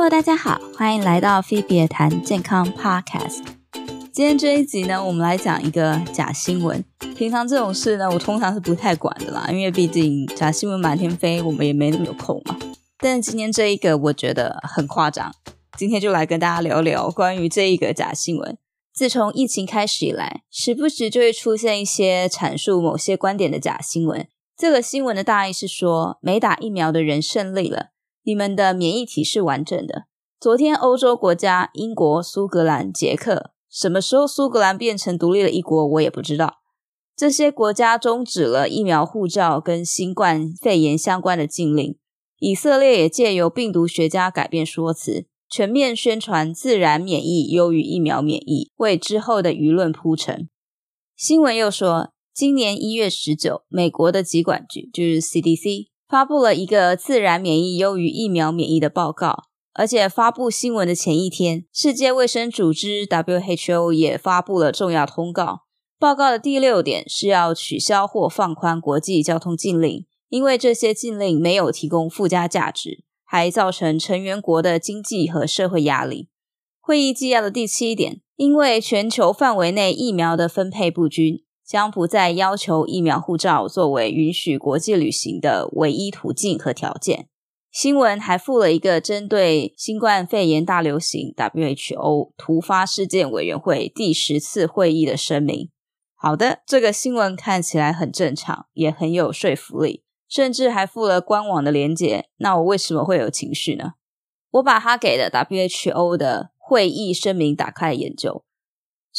Hello，大家好，欢迎来到菲比谈健康 Podcast。今天这一集呢，我们来讲一个假新闻。平常这种事呢，我通常是不太管的啦，因为毕竟假新闻满天飞，我们也没那么有空嘛。但是今天这一个，我觉得很夸张。今天就来跟大家聊聊关于这一个假新闻。自从疫情开始以来，时不时就会出现一些阐述某些观点的假新闻。这个新闻的大意是说，没打疫苗的人胜利了，你们的免疫体是完整的。昨天，欧洲国家英国、苏格兰、捷克，什么时候苏格兰变成独立的一国，我也不知道。这些国家终止了疫苗护照跟新冠肺炎相关的禁令。以色列也借由病毒学家改变说辞。全面宣传自然免疫优于疫苗免疫，为之后的舆论铺陈。新闻又说，今年一月十九，美国的疾管局就是 CDC 发布了一个自然免疫优于疫苗免疫的报告，而且发布新闻的前一天，世界卫生组织 WHO 也发布了重要通告。报告的第六点是要取消或放宽国际交通禁令，因为这些禁令没有提供附加价值。还造成成员国的经济和社会压力。会议纪要的第七点，因为全球范围内疫苗的分配不均，将不再要求疫苗护照作为允许国际旅行的唯一途径和条件。新闻还附了一个针对新冠肺炎大流行 WHO 突发事件委员会第十次会议的声明。好的，这个新闻看起来很正常，也很有说服力。甚至还附了官网的连结，那我为什么会有情绪呢？我把他给的 WHO 的会议声明打开研究，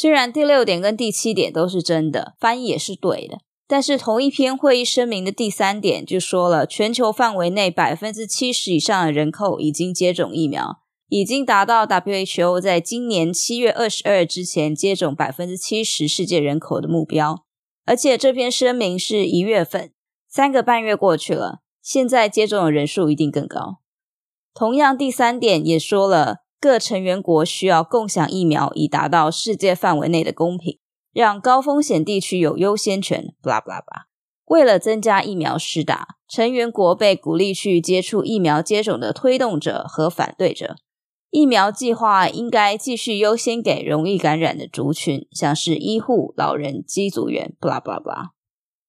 虽然第六点跟第七点都是真的，翻译也是对的，但是同一篇会议声明的第三点就说了，全球范围内百分之七十以上的人口已经接种疫苗，已经达到 WHO 在今年七月二十二之前接种百分之七十世界人口的目标，而且这篇声明是一月份。三个半月过去了，现在接种的人数一定更高。同样，第三点也说了，各成员国需要共享疫苗，以达到世界范围内的公平，让高风险地区有优先权。巴拉巴拉巴拉。为了增加疫苗施打，成员国被鼓励去接触疫苗接种的推动者和反对者。疫苗计划应该继续优先给容易感染的族群，像是医护、老人、机组员。巴拉巴拉巴拉。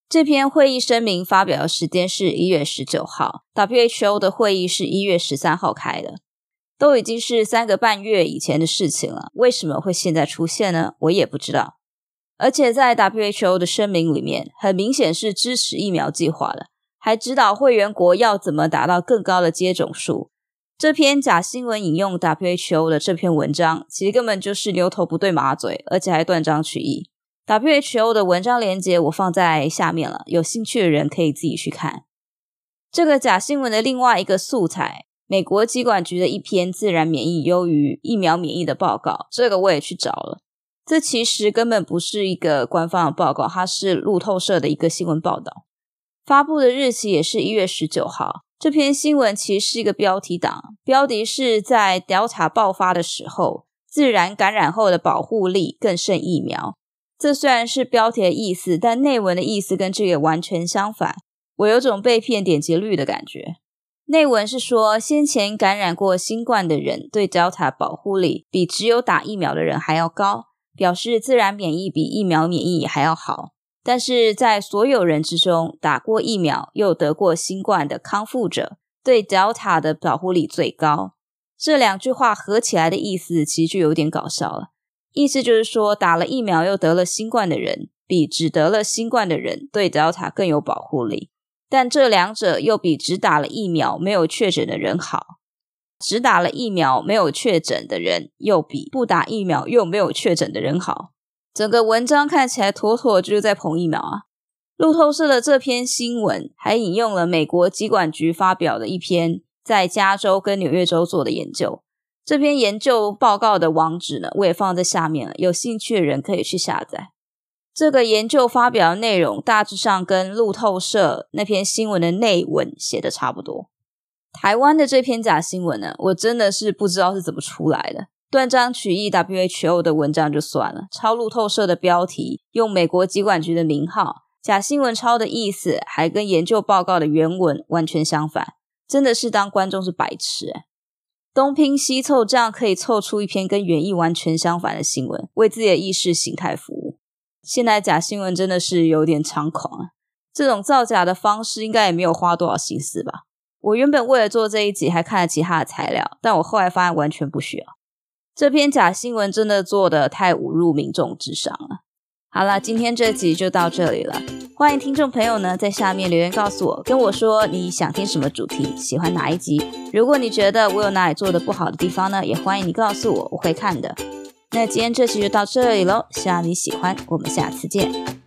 这篇会议声明发表的时间是一月十九号，WHO 的会议是一月十三号开的，都已经是三个半月以前的事情了。为什么会现在出现呢？我也不知道。而且在 WHO 的声明里面，很明显是支持疫苗计划的，还指导会员国要怎么达到更高的接种数。这篇假新闻引用 WHO 的这篇文章，其实根本就是牛头不对马嘴，而且还断章取义。WHO 的文章链接我放在下面了，有兴趣的人可以自己去看。这个假新闻的另外一个素材，美国疾管局的一篇自然免疫优于疫苗免疫的报告，这个我也去找了。这其实根本不是一个官方的报告，它是路透社的一个新闻报道，发布的日期也是一月十九号。这篇新闻其实是一个标题党，标题是在 Delta 爆发的时候，自然感染后的保护力更胜疫苗。这虽然是标题的意思，但内文的意思跟这个完全相反。我有种被骗点击率的感觉。内文是说，先前感染过新冠的人对 Delta 保护力比只有打疫苗的人还要高，表示自然免疫比疫苗免疫还要好。但是在所有人之中，打过疫苗又得过新冠的康复者对 Delta 的保护力最高。这两句话合起来的意思，其实就有点搞笑了。意思就是说，打了疫苗又得了新冠的人，比只得了新冠的人对 Delta 更有保护力。但这两者又比只打了疫苗没有确诊的人好。只打了疫苗没有确诊的人，又比不打疫苗又没有确诊的人好。整个文章看起来妥妥就是在捧疫苗啊！路透社的这篇新闻还引用了美国疾管局发表的一篇在加州跟纽约州做的研究。这篇研究报告的网址呢，我也放在下面了，有兴趣的人可以去下载。这个研究发表的内容大致上跟路透社那篇新闻的内文写的差不多。台湾的这篇假新闻呢，我真的是不知道是怎么出来的，断章取义 WHO 的文章就算了，抄路透社的标题，用美国疾管局的名号，假新闻抄的意思还跟研究报告的原文完全相反，真的是当观众是白痴。东拼西凑，这样可以凑出一篇跟原意完全相反的新闻，为自己的意识形态服务。现在假新闻真的是有点猖狂啊！这种造假的方式，应该也没有花多少心思吧？我原本为了做这一集，还看了其他的材料，但我后来发现完全不需要。这篇假新闻真的做的太侮辱民众智商了。好了，今天这集就到这里了。欢迎听众朋友呢在下面留言告诉我，跟我说你想听什么主题，喜欢哪一集。如果你觉得我有哪里做的不好的地方呢，也欢迎你告诉我，我会看的。那今天这期就到这里喽，希望你喜欢，我们下次见。